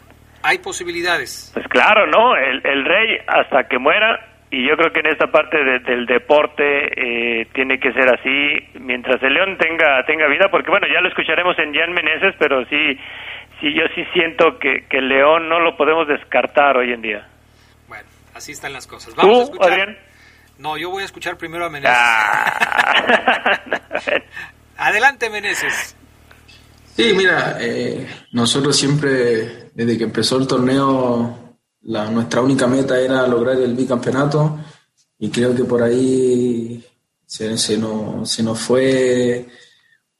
hay posibilidades. Pues claro, ¿no? El, el, rey hasta que muera, y yo creo que en esta parte del deporte eh, tiene que ser así, mientras el león tenga, tenga vida, porque bueno, ya lo escucharemos en Jan Meneses, pero sí, sí, yo sí siento que, que el león no lo podemos descartar hoy en día. Bueno, así están las cosas. Vamos a escuchar. Adrián? No, yo voy a escuchar primero a Meneses. Ah. Adelante, Meneses. Sí, mira, eh, nosotros siempre, desde que empezó el torneo, la, nuestra única meta era lograr el bicampeonato y creo que por ahí se, se, nos, se nos fue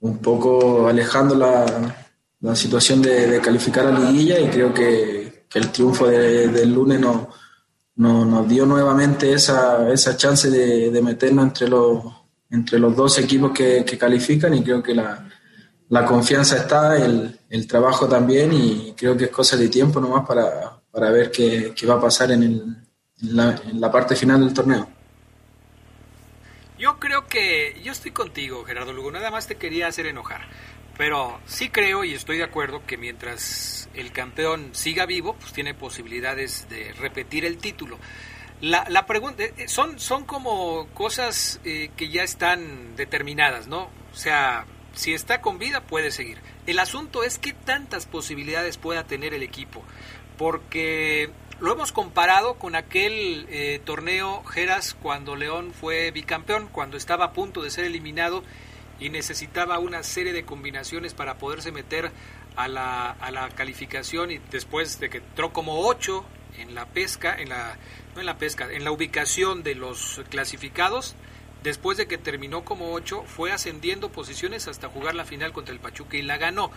un poco alejando la, la situación de, calificar a liguilla y creo que, que el triunfo del lunes no, no, nos dio nuevamente esa, esa chance de, de meternos entre los, entre los dos equipos que, que califican y creo que la, la confianza está, el, el, trabajo también y creo que es cosa de tiempo nomás para, para ver qué, qué, va a pasar en, el, en, la, en, la, parte final del torneo. Yo creo que yo estoy contigo, Gerardo Lugo, nada más te quería hacer enojar, pero sí creo y estoy de acuerdo que mientras el campeón siga vivo, pues tiene posibilidades de repetir el título. La, la pregunta, eh, son, son como cosas eh, que ya están determinadas, ¿no? O sea, si está con vida puede seguir. El asunto es qué tantas posibilidades pueda tener el equipo, porque lo hemos comparado con aquel eh, torneo Geras cuando León fue bicampeón, cuando estaba a punto de ser eliminado y necesitaba una serie de combinaciones para poderse meter a la, a la calificación y después de que entró como 8 en la pesca, en la, no en la pesca, en la ubicación de los clasificados, después de que terminó como 8, fue ascendiendo posiciones hasta jugar la final contra el Pachuca y la ganó.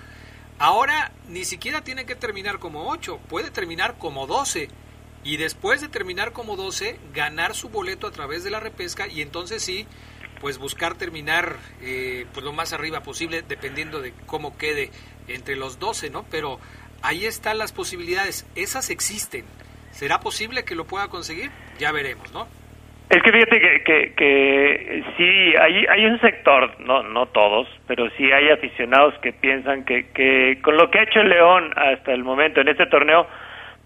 Ahora ni siquiera tiene que terminar como 8, puede terminar como 12 y después de terminar como 12 ganar su boleto a través de la repesca y entonces sí, pues buscar terminar eh, pues lo más arriba posible dependiendo de cómo quede entre los 12, ¿no? Pero ahí están las posibilidades, esas existen. ¿Será posible que lo pueda conseguir? Ya veremos, ¿no? Es que fíjate que, que, que sí, hay, hay un sector, no, no todos, pero sí hay aficionados que piensan que, que con lo que ha hecho el León hasta el momento en este torneo,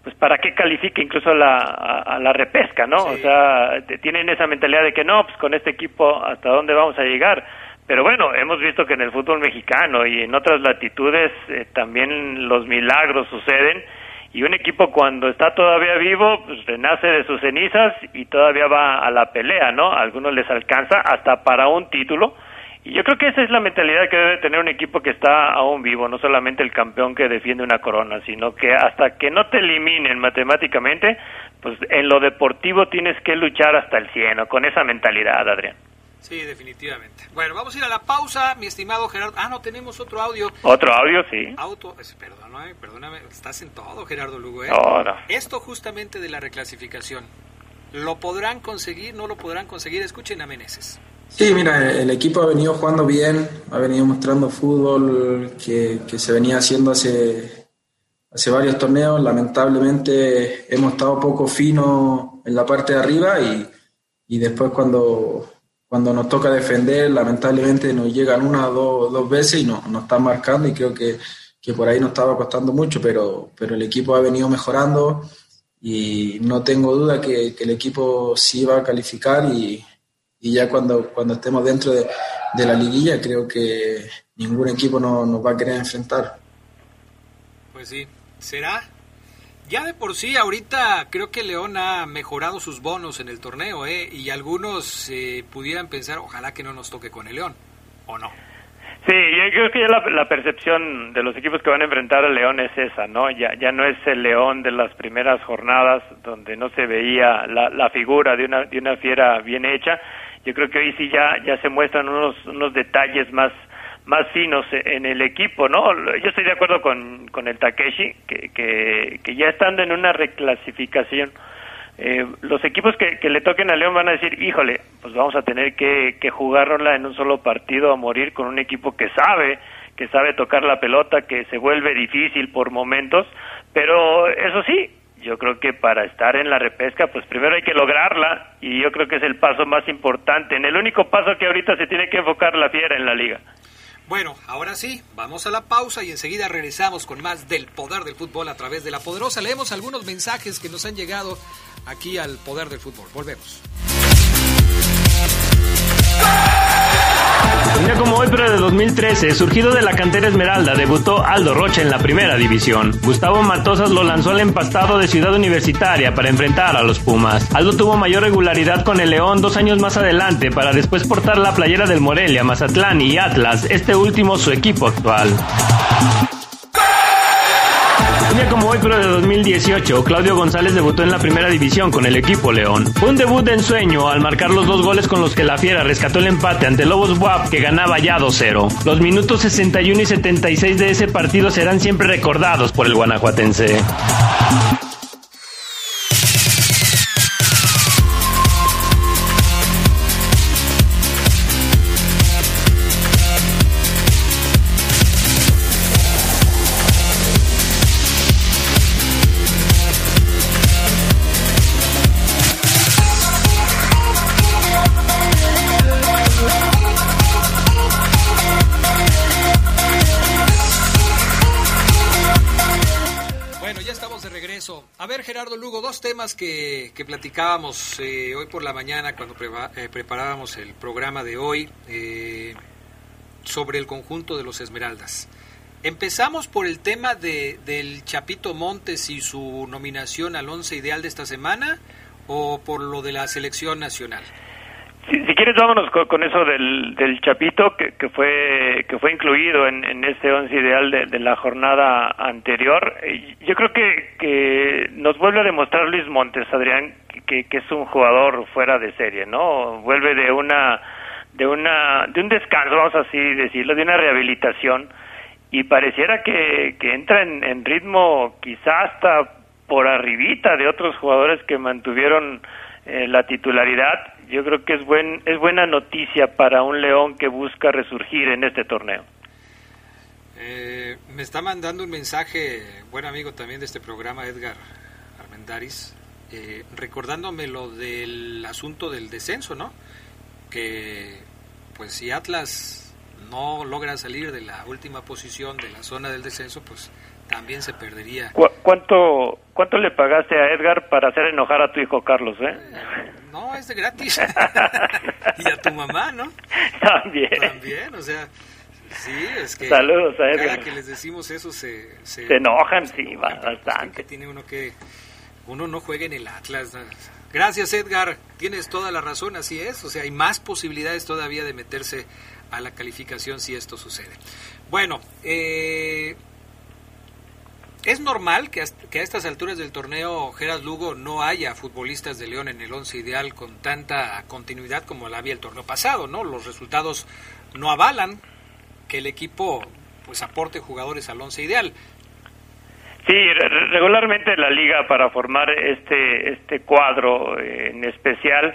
pues para qué califique incluso la, a, la repesca, ¿no? O sea, tienen esa mentalidad de que no, pues con este equipo hasta dónde vamos a llegar. Pero bueno, hemos visto que en el fútbol mexicano y en otras latitudes eh, también los milagros suceden y un equipo cuando está todavía vivo, pues renace de sus cenizas y todavía va a la pelea, ¿no? A algunos les alcanza hasta para un título. Y yo creo que esa es la mentalidad que debe tener un equipo que está aún vivo, no solamente el campeón que defiende una corona, sino que hasta que no te eliminen matemáticamente, pues en lo deportivo tienes que luchar hasta el cielo, con esa mentalidad, Adrián. Sí, definitivamente. Bueno, vamos a ir a la pausa, mi estimado Gerardo. Ah, no, tenemos otro audio. Otro audio, sí. Auto, perdóname, perdóname, estás en todo, Gerardo Lugo. ¿eh? Esto justamente de la reclasificación. ¿Lo podrán conseguir? ¿No lo podrán conseguir? Escuchen a Meneses. Sí, mira, el equipo ha venido jugando bien, ha venido mostrando fútbol que, que se venía haciendo hace, hace varios torneos. Lamentablemente hemos estado poco finos en la parte de arriba y, y después cuando cuando nos toca defender, lamentablemente nos llegan una o dos, veces y nos, nos están marcando y creo que, que, por ahí nos estaba costando mucho, pero, pero el equipo ha venido mejorando y no tengo duda que, que el equipo sí va a calificar y, y ya cuando, cuando estemos dentro de, de, la liguilla creo que ningún equipo no, nos va a querer enfrentar. Pues sí, será ya de por sí, ahorita creo que León ha mejorado sus bonos en el torneo, ¿eh? Y algunos eh, pudieran pensar, ojalá que no nos toque con el León, ¿o no? Sí, yo creo que ya la, percepción de los equipos que van a enfrentar al León es esa, ¿no? Ya, ya no es el León de las primeras jornadas donde no se veía la, la figura de una, de una fiera bien hecha yo creo que hoy sí ya, ya se muestran unos, unos detalles más, más finos en el equipo, ¿no? Yo estoy de acuerdo con, con el Takeshi, que, que, ya estando en una reclasificación, eh, los equipos que, que, le toquen a León van a decir, híjole, pues vamos a tener que, que en un solo partido a morir con un equipo que sabe, que sabe tocar la pelota, que se vuelve difícil por momentos, pero eso sí, yo creo que para estar en la repesca, pues primero hay que lograrla y yo creo que es el paso más importante, en el único paso que ahorita se tiene que enfocar la fiera en la liga. Bueno, ahora sí, vamos a la pausa y enseguida regresamos con más del poder del fútbol a través de la poderosa. Leemos algunos mensajes que nos han llegado aquí al poder del fútbol. Volvemos. Un día como hoy, pero de 2013, surgido de la cantera Esmeralda, debutó Aldo Rocha en la primera división. Gustavo Matosas lo lanzó al empastado de Ciudad Universitaria para enfrentar a los Pumas. Aldo tuvo mayor regularidad con el León dos años más adelante para después portar la playera del Morelia, Mazatlán y Atlas, este último su equipo actual. Como hoy, pero de 2018, Claudio González debutó en la primera división con el equipo León. Un debut de ensueño al marcar los dos goles con los que la Fiera rescató el empate ante Lobos WAP que ganaba ya 2-0. Los minutos 61 y 76 de ese partido serán siempre recordados por el guanajuatense. Temas que, platicábamos eh, hoy por la mañana cuando eh, preparábamos el programa de hoy eh, sobre el conjunto de los Esmeraldas. Empezamos por el tema de, del Chapito Montes y su nominación al once ideal de esta semana o por lo de la selección nacional. Si, quieres, vámonos con, eso del, del Chapito, que, que, fue que fue incluido en, en este once ideal de, de, la jornada anterior. Yo creo que, que nos vuelve a demostrar Luis Montes, Adrián, que, que es un jugador fuera de serie, ¿no? Vuelve de una de una de un descanso, vamos así decirlo, de una rehabilitación y pareciera que, que entra en, en ritmo quizá hasta por arribita de otros jugadores que mantuvieron eh, la titularidad yo creo que es buen es buena noticia para un León que busca resurgir en este torneo. Eh, me está mandando un mensaje, buen amigo también de este programa, Edgar Armendaris, eh, recordándome lo del asunto del descenso, ¿no? Que pues si Atlas no logra salir de la última posición de la zona del descenso, pues también se perdería. ¿Cuánto, cuánto le pagaste a Edgar para hacer enojar a tu hijo Carlos, eh? No, es de gratis. y a tu mamá, ¿no? También. También, o sea, sí, es que Saludos a Edgar. cada que les decimos eso se... Se, se enojan, sí, bastante. Pues, que tiene uno que... Uno no juega en el Atlas. Gracias, Edgar. Tienes toda la razón, así es. O sea, hay más posibilidades todavía de meterse a la calificación si esto sucede. Bueno, eh, ¿Es normal que que a, estas alturas del torneo Geras Lugo no haya futbolistas de León en el once ideal con tanta continuidad como la había el torneo pasado, ¿no? Los resultados no avalan que el equipo pues aporte jugadores al once ideal. Sí, regularmente la liga para formar este este cuadro en especial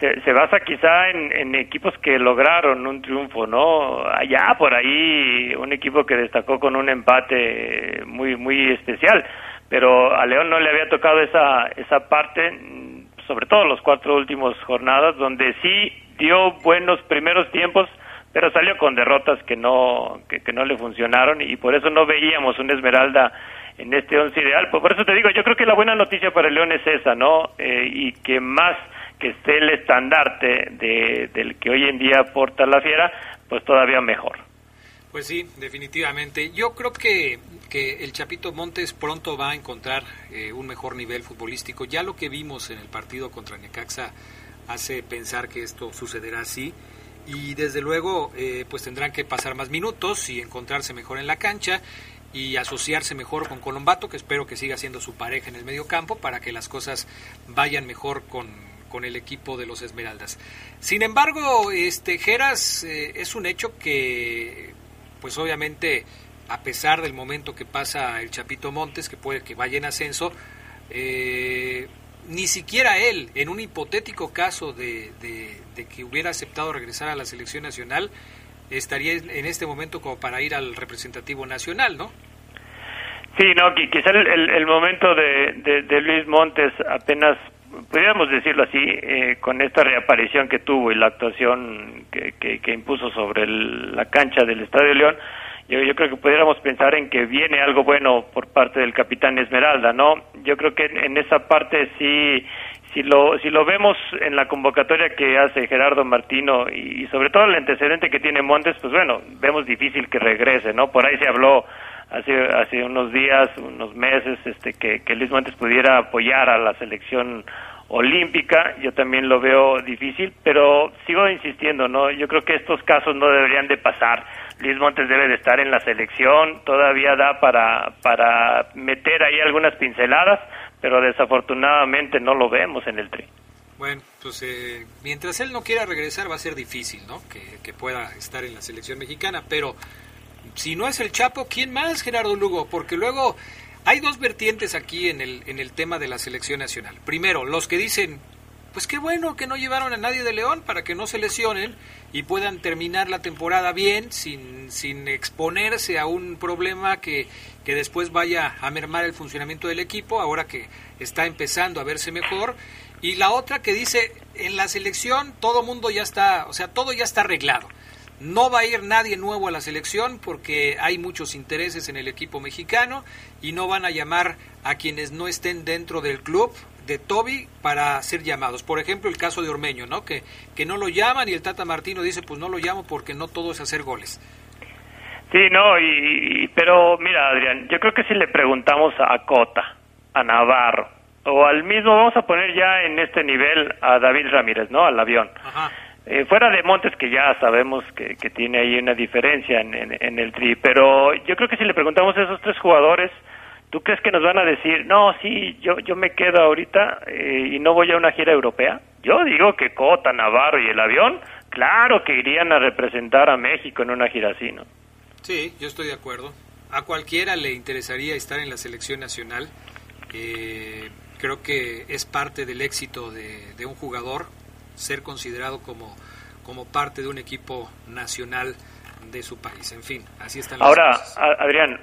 se, se basa quizá en, equipos que lograron un triunfo, ¿no? Allá por ahí un equipo que destacó con un empate muy muy especial, pero a León no le había tocado esa esa parte, sobre todo los cuatro últimos jornadas, donde sí dio buenos primeros tiempos, pero salió con derrotas que no que, que no le funcionaron y por eso no veíamos un Esmeralda en este once ideal. Por eso te digo, yo creo que la buena noticia para el León es esa, ¿no? Eh, y que más que esté el estandarte de, del que hoy en día porta la fiera, pues todavía mejor. Pues sí, definitivamente. Yo creo que, que el Chapito Montes pronto va a encontrar eh, un mejor nivel futbolístico. Ya lo que vimos en el partido contra Necaxa hace pensar que esto sucederá así. Y desde luego, eh, pues tendrán que pasar más minutos y encontrarse mejor en la cancha y asociarse mejor con Colombato, que espero que siga siendo su pareja en el medio campo para que las cosas vayan mejor con, con el equipo de los Esmeraldas. Sin embargo, este Geras eh, es un hecho que, pues obviamente, a pesar del momento que pasa el Chapito Montes, que puede que vaya en ascenso, eh, ni siquiera él, en un hipotético caso de, que hubiera aceptado regresar a la selección nacional, estaría en este momento como para ir al representativo nacional, ¿no? Sí, no, quizá el, momento de, Luis Montes apenas, podríamos decirlo así, eh, con esta reaparición que tuvo y la actuación que, que, impuso sobre la cancha del Estadio León, yo, yo creo que pudiéramos pensar en que viene algo bueno por parte del capitán Esmeralda, ¿no? Yo creo que en, esa parte sí si lo si lo vemos en la convocatoria que hace Gerardo Martino y, sobre todo el antecedente que tiene Montes, pues bueno, vemos difícil que regrese, ¿no? Por ahí se habló hace, hace unos días, unos meses, este, que, que Luis Montes pudiera apoyar a la selección olímpica, yo también lo veo difícil, pero sigo insistiendo, ¿no? Yo creo que estos casos no deberían de pasar. Luis Montes debe de estar en la selección, todavía da para, para meter ahí algunas pinceladas, pero desafortunadamente no lo vemos en el tri. Bueno, pues eh, mientras él no quiera regresar va a ser difícil, ¿no? Que, que pueda estar en la selección mexicana, pero si no es el Chapo, ¿quién más, Gerardo Lugo? Porque luego hay dos vertientes aquí en el, en el tema de la selección nacional. Primero, los que dicen, pues qué bueno que no llevaron a nadie de León para que no se lesionen y puedan terminar la temporada bien, sin, sin exponerse a un problema que, que después vaya a mermar el funcionamiento del equipo, ahora que está empezando a verse mejor. Y la otra que dice, en la selección todo mundo ya está, o sea, todo ya está arreglado. No va a ir nadie nuevo a la selección porque hay muchos intereses en el equipo mexicano y no van a llamar a quienes no estén dentro del club de Toby para ser llamados. Por ejemplo, el caso de Ormeño, ¿no? Que, que no lo llaman y el Tata Martino dice, pues no lo llamo porque no todo es hacer goles. Sí, no, y, pero mira, Adrián, yo creo que si le preguntamos a Cota, a Navarro, o al mismo, vamos a poner ya en este nivel a David Ramírez, ¿no? Al avión. Ajá eh, fuera de Montes, que ya sabemos que, tiene ahí una diferencia en, el tri, pero yo creo que si le preguntamos a esos tres jugadores, ¿tú crees que nos van a decir, no, sí, yo, yo me quedo ahorita eh, y no voy a una gira europea? Yo digo que Cota, Navarro y el avión, claro que irían a representar a México en una gira así, ¿no? Sí, yo estoy de acuerdo. A cualquiera le interesaría estar en la selección nacional. Eh, creo que es parte del éxito de un jugador ser considerado como, como parte de un equipo nacional de su país. En fin, así están las Ahora, Adrián,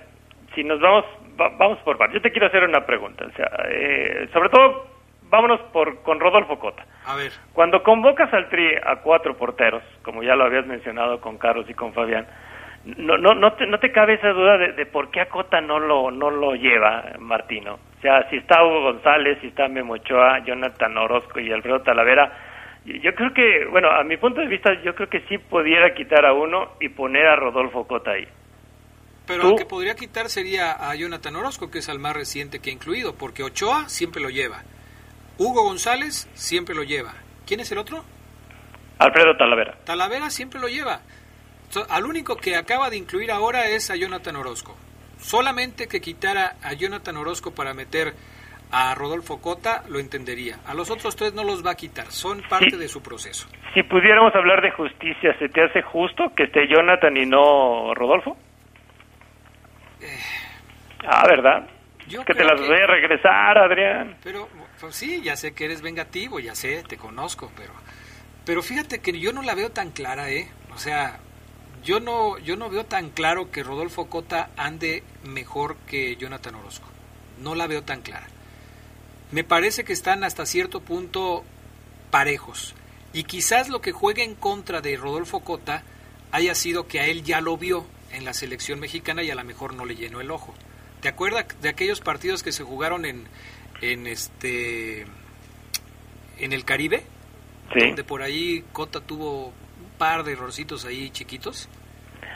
si nos vamos, vamos por partes. Yo te quiero hacer una pregunta. O sea, eh, sobre todo, vámonos por, con Rodolfo Cota. A ver. Cuando convocas al Tri a cuatro porteros, como ya lo habías mencionado con Carlos y con Fabián, no, no, no, te, no te cabe esa duda de, por qué a Cota no lo, no lo lleva Martino. O sea, si está Hugo González, si está Memo Ochoa, Jonathan Orozco y Alfredo Talavera, yo creo que, bueno, a mi punto de vista, yo creo que sí pudiera quitar a uno y poner a Rodolfo Cota ahí. Pero el que podría quitar sería a Jonathan Orozco, que es el más reciente que ha incluido, porque Ochoa siempre lo lleva. Hugo González siempre lo lleva. ¿Quién es el otro? Alfredo Talavera. Talavera siempre lo lleva. Al único que acaba de incluir ahora es a Jonathan Orozco. Solamente que quitara a Jonathan Orozco para meter a Rodolfo Cota lo entendería. A los otros tres no los va a quitar, son parte de su proceso. Si pudiéramos hablar de justicia, ¿se te hace justo que esté Jonathan y no Rodolfo? Eh, ah, ¿verdad? Yo que te las voy a regresar, Adrián. Pero pues sí, ya sé que eres vengativo, ya sé, te conozco, pero pero fíjate que yo no la veo tan clara, ¿eh? O sea, yo no yo no veo tan claro que Rodolfo Cota ande mejor que Jonathan Orozco. No la veo tan clara me parece que están hasta cierto punto parejos. Y quizás lo que juega en contra de Rodolfo Cota haya sido que a él ya lo vio en la selección mexicana y a lo mejor no le llenó el ojo. ¿Te acuerdas de aquellos partidos que se jugaron en, en este en el Caribe? Sí. Donde por ahí Cota tuvo un par de errorcitos ahí chiquitos.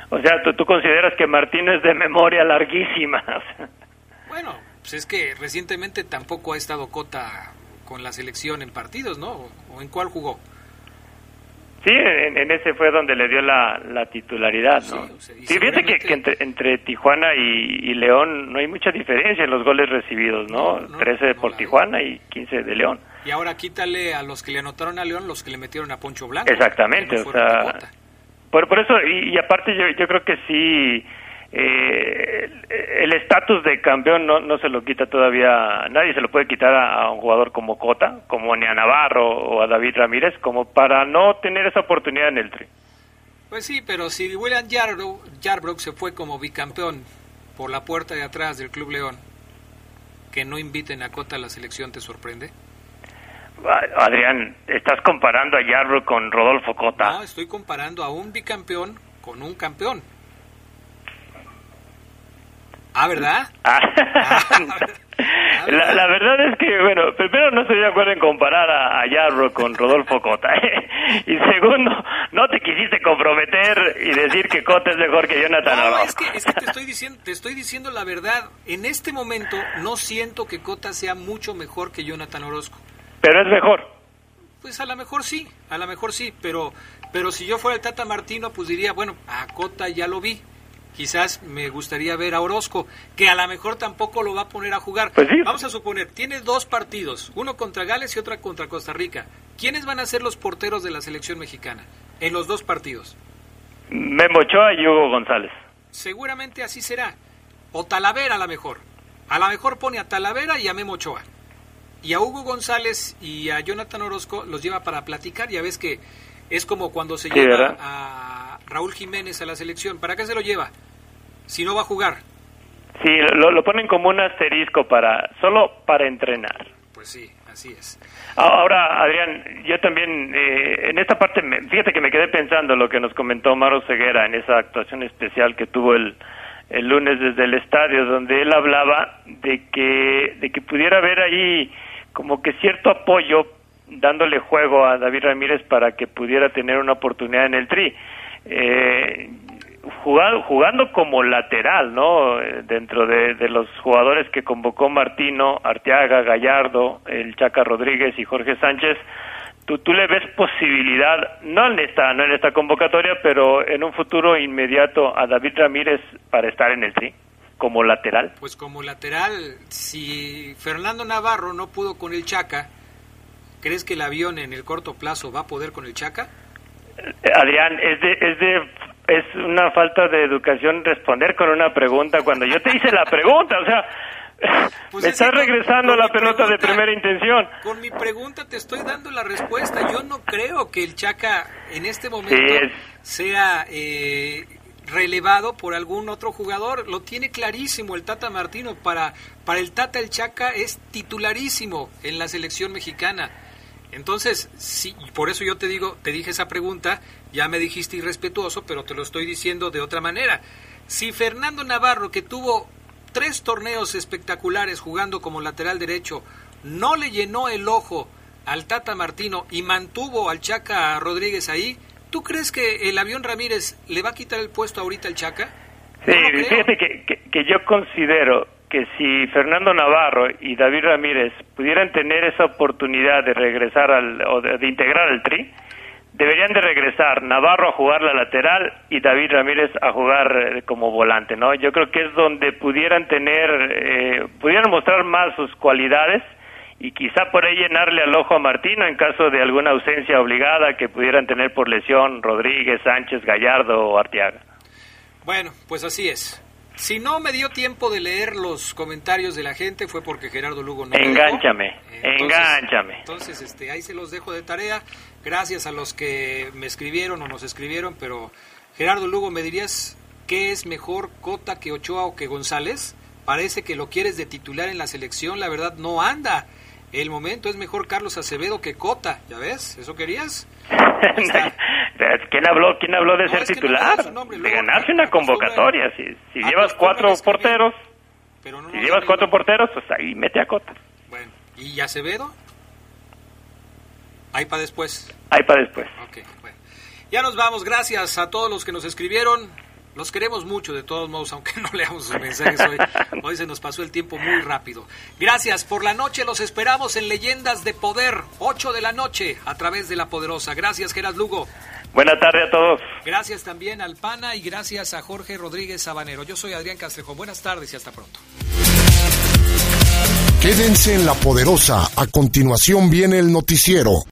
O sea, tú, tú consideras que Martín es de memoria larguísima. bueno, pues es que recientemente tampoco ha estado Cota con la selección en partidos, ¿no? ¿O en cuál jugó? Sí, en, ese fue donde le dio la, titularidad, ¿no? Sí, fíjate que, entre, Tijuana y, León no hay mucha diferencia en los goles recibidos, ¿no? 13 por Tijuana y 15 de León. Y ahora quítale a los que le anotaron a León los que le metieron a Poncho Blanco. Exactamente, que no o sea, por, por eso, y, y aparte yo, yo creo que sí, eh, el estatus de campeón no, no se lo quita todavía, nadie se lo puede quitar a, a un jugador como Cota, como ni a Navarro o a David Ramírez, como para no tener esa oportunidad en el tri. Pues sí, pero si William Yarbrough, Yarbrough se fue como bicampeón por la puerta de atrás del Club León, que no inviten a Cota a la selección, ¿te sorprende? Ah, Adrián, estás comparando a Yarbrough con Rodolfo Cota. No, estoy comparando a un bicampeón con un campeón. Ah, ¿verdad? Ah, la, la verdad es que, bueno, primero no estoy de acuerdo en comparar a, a Yarbrough con Rodolfo Cota. ¿eh? Y segundo, no te quisiste comprometer y decir que Cota es mejor que Jonathan No, Orozco. es que, es que te, estoy diciendo, te estoy diciendo la verdad. En este momento no siento que Cota sea mucho mejor que Jonathan Orozco. Pero es mejor. Pues a lo mejor sí, a lo mejor sí, pero, pero si yo fuera el Tata Martino, pues diría, bueno, a Cota ya lo vi. Quizás me gustaría ver a Orozco, que a lo mejor tampoco lo va a poner a jugar. Pues sí. Vamos a suponer, tiene dos partidos, uno contra Gales y otro contra Costa Rica. ¿Quiénes van a ser los porteros de la selección mexicana en los dos partidos? Memo Ochoa y Hugo González. Seguramente así será. O Talavera a lo mejor. A lo mejor pone a Talavera y a Memo Ochoa. Y a Hugo González y a Jonathan Orozco los lleva para platicar. Ya ves que es como cuando se Sí, lleva ¿verdad? a Raúl Jiménez a la selección. ¿Para qué se lo lleva? Si no va a jugar. Sí, lo, lo ponen como un asterisco para solo para entrenar. Pues sí, así es. Ahora, Adrián, yo también, eh, en esta parte, me- fíjate que me quedé pensando lo que nos comentó Maro Ceguera en esa actuación especial que tuvo el, el lunes desde el estadio, donde él hablaba de que, de que pudiera haber ahí como que cierto apoyo dándole juego a David Ramírez para que pudiera tener una oportunidad en el tri. Eh, jugado, jugando como lateral, ¿no? Eh, Dentro de, los jugadores que convocó Martino, Arteaga, Gallardo, el Chaca Rodríguez y Jorge Sánchez, tú, tú le ves posibilidad, no en esta, no en esta convocatoria, pero en un futuro inmediato a David Ramírez para estar en el tri, como lateral. Pues como lateral, si Fernando Navarro no pudo con el Chaca, ¿crees que el avión en el corto plazo va a poder con el Chaca? Adrián, es de, es de, es una falta de educación responder con una pregunta cuando yo te hice la pregunta, o sea, Pues me estás con- regresando con la mi pelota de primera intención. Con mi pregunta te estoy dando la respuesta. Yo no creo que el Chaca en este momento Sí, es- sea eh, relevado por algún otro jugador. Lo tiene clarísimo el Tata Martino. Para, para el Tata el Chaca es titularísimo en la selección mexicana. Entonces, sí, por eso yo te digo, te dije esa pregunta, ya me dijiste irrespetuoso, pero te lo estoy diciendo de otra manera. Si Fernando Navarro, que tuvo tres torneos espectaculares jugando como lateral derecho, no le llenó el ojo al Tata Martino y mantuvo al Chaca Rodríguez ahí, ¿tú crees que el avión Ramírez le va a quitar el puesto ahorita al Chaca? Sí, No fíjate que, que, que yo considero que si Fernando Navarro y David Ramírez pudieran tener esa oportunidad de regresar al, o de, de integrar al tri, deberían de regresar Navarro a jugar la lateral y David Ramírez a jugar eh, como volante, ¿no? Yo creo que es donde pudieran tener, eh, pudieran mostrar más sus cualidades y quizá por ahí llenarle al ojo a Martino en caso de alguna ausencia obligada que pudieran tener por lesión Rodríguez, Sánchez, Gallardo o Arteaga. Bueno, pues así es. Si no me dio tiempo de leer los comentarios de la gente fue porque Gerardo Lugo no. Engánchame, Entonces- engánchame. Entonces, este, ahí se los dejo de tarea. Gracias a los que me escribieron o nos escribieron, pero Gerardo Lugo, ¿me dirías qué es mejor Cota que Ochoa o que González? Parece que lo quieres de titular en la selección, la verdad no anda. El momento es mejor Carlos Acevedo que Cota, ¿ya ves? ¿Eso querías? ¿Quién habló, ¿Quién habló de No, ser no titular? su nombre, de ganarse una convocatoria. Si, si llevas acostumbra cuatro porteros, Pero no si llevas cuatro porteros, pues ahí mete a Cota. Bueno, ¿y Acevedo? Ahí para después. Ahí para después. Bueno. Ya nos vamos, gracias a todos los que nos escribieron. Los queremos mucho, de todos modos, aunque no leamos sus mensajes hoy. Hoy se nos pasó el tiempo muy rápido. Gracias por la noche, los esperamos en Leyendas de Poder, 8 de la noche, a través de La Poderosa. Gracias, Gerard Lugo. Buena tarde a todos. Gracias también al PANA y gracias a Jorge Rodríguez Sabanero. Yo soy Adrián Castrejón. Buenas tardes y hasta pronto. Quédense en la poderosa. A continuación viene el noticiero.